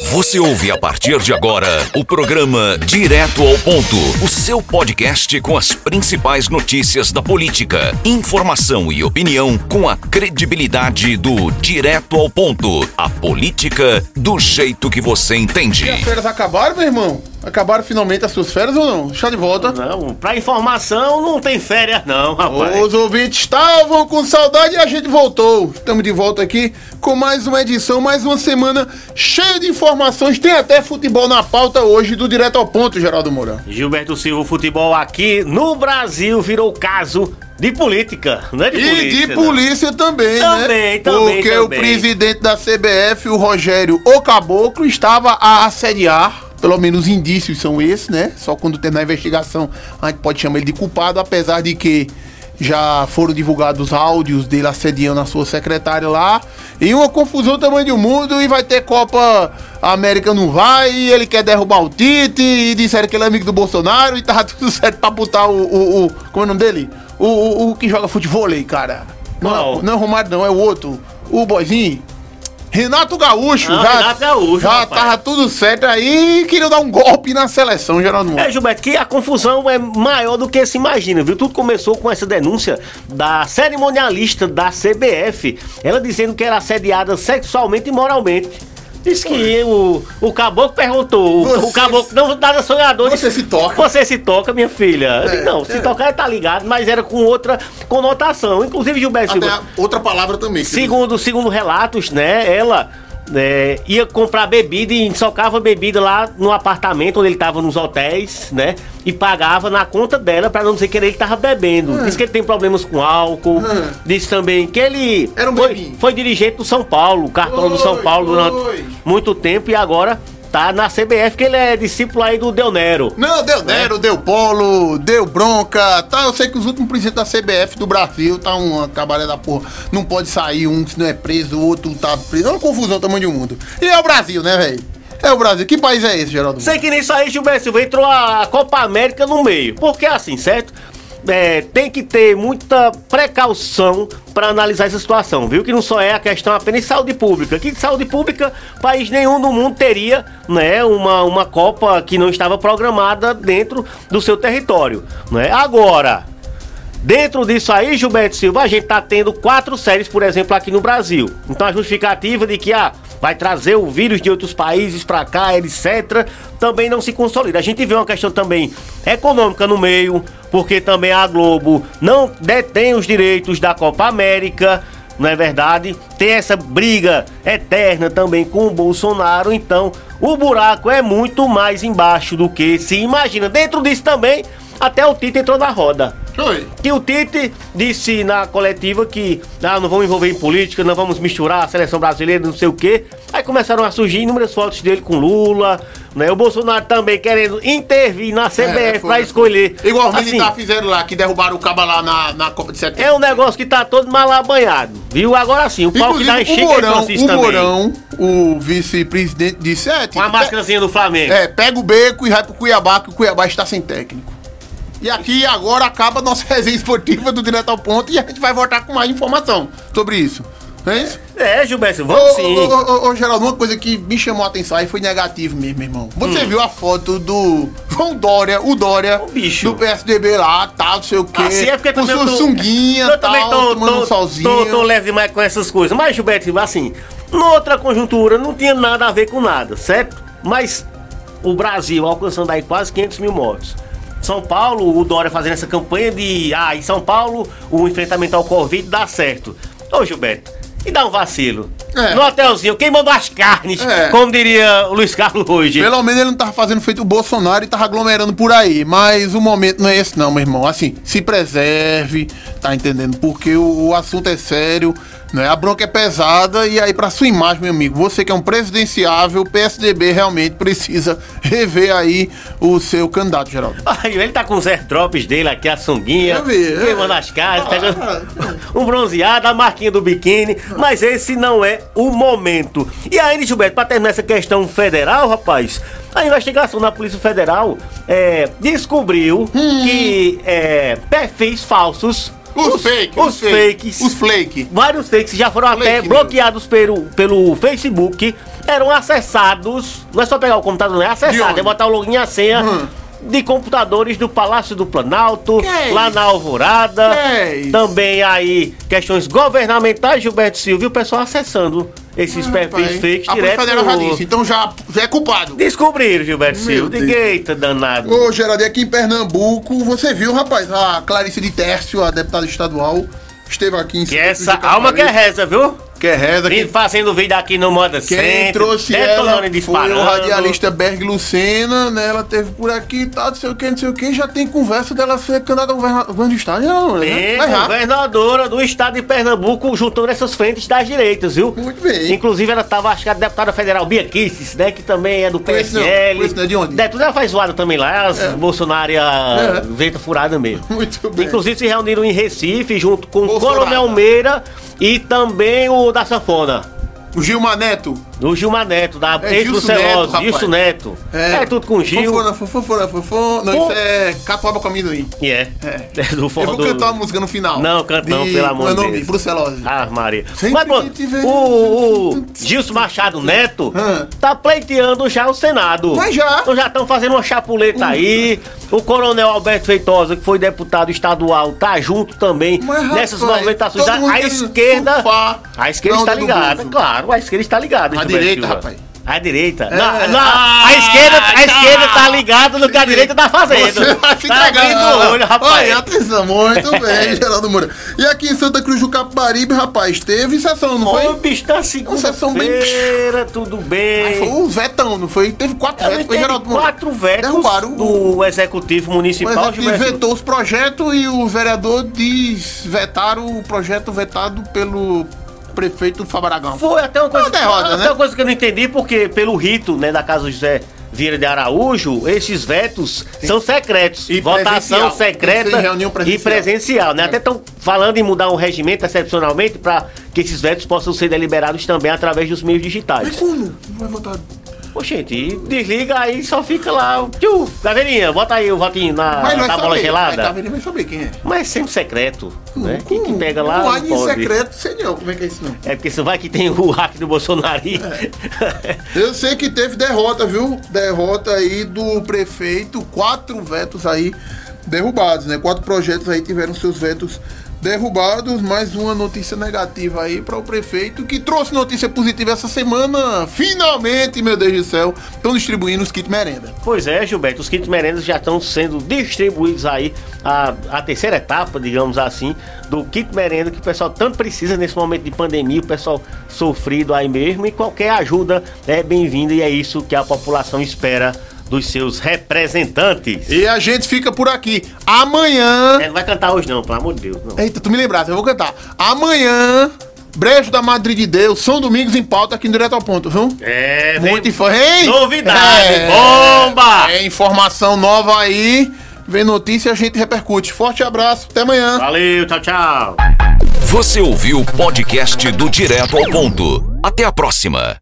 Você ouve a partir de agora o programa Direto ao Ponto, o seu podcast com as principais notícias da política, informação e opinião com a credibilidade do Direto ao Ponto, a política do jeito que você entende. E as férias acabaram, meu irmão? Acabaram finalmente as suas férias ou não? Está de volta. Não, pra informação não tem férias não, rapaz. Os ouvintes estavam com saudade e a gente voltou. Estamos de volta aqui com mais uma edição, mais uma semana cheia de informações. Tem até futebol na pauta hoje do Direto ao Ponto, Geraldo Mourão. Gilberto Silva, o futebol aqui no Brasil virou caso de política, não é de e polícia. de não. polícia também, né? Também, também, Porque o também. presidente da CBF, o Rogério O Caboclo, estava a assediar. Pelo menos indícios são esses, né? Só quando terminar a investigação a gente pode chamar ele de culpado, apesar de que já foram divulgados áudios dele assediando a sua secretária lá. E uma confusão tamanho do mundo e vai ter Copa América não vai, e ele quer derrubar o Tite, e disseram que ele é amigo do Bolsonaro e tava tudo certo pra botar o. o, o como é o nome dele? O, o, o que joga futebol, cara. Não, não é o Romário, não, é o outro. O boizinho. Renato Gaúcho, Ah, já, Renato Gaúcho, já rapaz. tava tudo certo aí e queria dar um golpe na seleção, Geraldo Moura. É, Gilberto, que a confusão é maior do que se imagina, viu? Tudo começou com essa denúncia da cerimonialista da CBF, ela dizendo que era assediada sexualmente e moralmente. Diz que o, o caboclo perguntou, o- Você- o caboclo não nada sonhador. Você disse, se toca? Você se toca, minha filha. Disse, não, se é. tocar tá ligado, mas era com outra conotação. Inclusive, Gilberto Até Silva, outra palavra também. Segundo, segundo relatos, né, ela né, ia comprar bebida e socava bebida lá no apartamento onde ele tava nos hotéis, né? E pagava na conta dela pra não dizer que ele tava bebendo. Diz que ele tem problemas com álcool. Hum. Diz também que ele Era um foi, foi dirigente do São Paulo, cartão do São Paulo durante oi. muito tempo e agora tá na CBF, que ele é discípulo aí do Del Nero. Não, deu Nero, deu Polo, deu bronca, tá? Eu sei que os últimos presidentes da CBF do Brasil tá uma cabaré da porra. Não pode sair, um se não é preso, o outro tá preso. É uma confusão tamanho do mundo. E é o Brasil, né, velho? É o Brasil. Que país é esse, Geraldo? Sei que nisso aí, Gilberto Silva, entrou a Copa América no meio. Porque assim, certo? É, tem que ter muita precaução para analisar essa situação, viu? Que não só é a questão apenas de saúde pública. Que de saúde pública, país nenhum no mundo teria, né, uma, uma Copa que não estava programada dentro do seu território, né? Agora, Dentro disso aí, Gilberto Silva, a gente tá tendo quatro séries, por exemplo, aqui no Brasil. Então a justificativa de que ah, vai trazer o vírus de outros países pra cá, etc., também não se consolida. A gente vê uma questão também econômica no meio, porque também a Globo não detém os direitos da Copa América. Não é verdade? Tem essa briga eterna também com o Bolsonaro, então o buraco é muito mais embaixo do que se imagina. Dentro disso também, até o Tite entrou na roda. Oi. Que o Tite disse na coletiva que ah, não vamos envolver em política, não vamos misturar a seleção brasileira, não sei o quê. Aí começaram a surgir inúmeras fotos dele com Lula, né? O Bolsonaro também querendo intervir na CBF É, foi, pra foi. escolher. Igual os Assim, militares fizeram lá, que derrubaram o caba lá na, na Copa de Setembro. É um negócio que tá todo mal abanhado, viu? Agora sim, o pau que Inclusive, Chico o é Mourão, Francisco o também. Mourão, o vice-presidente, disse: É, Com a máscarazinha do Flamengo. É, pega o beco e vai pro Cuiabá, que o Cuiabá está sem técnico. E aqui agora acaba a nossa resenha esportiva do Direto ao Ponto e a gente vai voltar com mais informação sobre isso. Não é isso? É, Gilberto, Ô, vamos sim. ô, ô, ô, Geraldo, uma coisa que me chamou a atenção aí foi negativo mesmo, meu irmão. Você Hum. viu a foto do João Dória, o Dória, O bicho. do PSDB lá, tal, não sei o quê. Assim, é porque com também sua tô- sunguinha, eu também tal, tô, tomando tô, um solzinho. tô, tô leve demais com essas coisas. Mas, Gilberto, assim, noutra conjuntura não tinha nada a ver com nada, certo? Mas o Brasil alcançando aí quase 500 mil mortos. São Paulo, o Dória fazendo essa campanha de, ah, em São Paulo o enfrentamento ao Covid dá certo. Ô, Gilberto, e dá um vacilo. É. No hotelzinho, quem mandou as carnes, É. como diria o Luiz Carlos hoje. Pelo menos ele não tava fazendo feito o Bolsonaro e tava aglomerando por aí. Mas o momento não é esse, não, meu irmão. Assim, se preserve, tá entendendo? Porque o, o assunto é sério, né? A bronca é pesada. E aí, pra sua imagem, meu amigo, você que é um presidenciável, o PSDB realmente precisa rever aí o seu candidato, Geraldo. Aí, ele tá com os airdrops dele aqui, a sunguinha, queimando as caras, Ah, pegando ah. um bronzeado, a marquinha do biquíni, mas esse não é o momento. E aí, Gilberto, pra terminar essa questão federal, rapaz, a investigação da Polícia Federal é, descobriu Hum. que é, perfis falsos Os, fake, os fakes. Os flake. Vários fakes já foram Flake até news. bloqueados pelo, pelo Facebook. Eram acessados. Não é só pegar o computador, não é acessado. É botar o login e a senha. Hum. De computadores do Palácio do Planalto, Que é lá na Alvorada. Que é? Também aí questões governamentais, Gilberto Silva, e o pessoal acessando esses perfis Rapaz, fakes a direto. Federal já disse, então já, já é culpado. Descobriram, Gilberto Meu Silva. Deus. Eita, danado. Ô, Geraldo, aqui em Pernambuco, você viu, rapaz, a Clarice de Tércio, a deputada estadual, esteve aqui em Que essa alma que é reza, viu? Que é reza, Vim quem, fazendo vídeo aqui no Moda quem Center, trouxe ela foi o radialista Berg Lucena, né, ela teve por aqui e tal, não sei o que, não sei o que, já tem conversa dela ser candidata a governa- governo do estado, não, né? Tem já. governadora do estado de Pernambuco juntando essas frentes das direitas, viu? Muito bem. Inclusive ela tava, acho que a deputada federal Bia Kisses, né? Que também é do não, PSL. conheço não, de onde? É, tudo ela faz zoada também lá, as bolsonária É. venta furada mesmo. Muito bem. Inclusive se reuniram em Recife junto com o. Coronel Meira e também o da Sanfona. O Gilmar Neto. O Gilmar Neto, da É ex-Brucelose, Gilson Neto, Neto. É. tudo com Gil. Fofona, fofona, fofona. Não, isso é catuaba com amendoim. E é. É. É do Eu forró vou do... cantar uma música no final. Não, canta não, De- pelo amor como é o de nome? Deus. Brucelose. Ah, Maria. Sempre Mas, que tiver- o, o Gilson Machado Neto Hã? tá pleiteando já o Senado. Mas já. Então já estão fazendo uma chapuleta aí. O coronel Alberto Feitosa, que foi deputado estadual, tá junto também Mas, nessas rapaz, movimentações. todo A, a esquerda. A esquerda está do ligada, claro. A esquerda está ligada. A direita, rapaz. A direita. É. Não, não, Ah, a esquerda, a tá. esquerda tá ligada no que a direita tá fazendo. Você vai se tá abrindo o olho, rapaz. Olha, atenção, muito bem, Geraldo Moura. E aqui em Santa Cruz do Capibaribe, rapaz, teve sessão, não Ô, foi? bicho, tá sessão bem- tudo bem. Foi o vetão, não foi? Teve quatro Também vetos, foi Geraldo Moura. quatro vetos Derrubaram o... do Executivo O Municipal. executivo Gilberto. vetou os projetos e o vereador desvetaram o projeto vetado pelo prefeito Fabragão. Foi até uma coisa, Uma derrota, até né? uma coisa que eu não entendi, porque pelo rito né, da Casa José Vieira de Araújo, esses vetos são secretos. E Votação presencial. secreta reunião e presencial. presencial. Né? Até estão falando em mudar o regimento excepcionalmente para que esses vetos possam ser deliberados também através dos meios Mas digitais. como? Não vai votar. Ô, gente, e desliga aí, só fica lá. Tchu, Caveirinha, bota aí o votinho na não vai tábua saber. gelada. Mas Ele vai saber quem é. Mas é sempre secreto, né? Quem que Como? pega lá Não há pode. secreto, sei não. Como é que é isso não? É porque você vai que tem o hack do Bolsonaro. É. Eu sei que teve derrota, viu? Derrota aí do prefeito, quatro vetos aí derrubados, né? Quatro projetos aí tiveram seus vetos derrubados. Mais uma notícia negativa aí para o prefeito, que trouxe notícia positiva essa semana. Finalmente, meu Deus do céu, estão distribuindo os kits merenda. Pois é, Gilberto, os kits merendas já estão sendo distribuídos aí a, a terceira etapa, digamos assim, do kit merenda que o pessoal tanto precisa nesse momento de pandemia, o pessoal sofrido aí mesmo, e qualquer ajuda é bem-vinda e é isso que a população espera dos seus representantes. E a gente fica por aqui. Amanhã. É, não vai cantar hoje não, pelo amor de Deus. Não. Eita, tu me lembraste, eu vou cantar. Amanhã, Brejo da Madre de Deus, São Domingos em pauta aqui no Direto ao Ponto, viu? É, vem Muito info... hein? novidade, bomba! É informação nova aí. Vem notícia a gente repercute. Forte abraço, até amanhã. Valeu, tchau, tchau. Você ouviu o podcast do Direto ao Ponto. Até a próxima.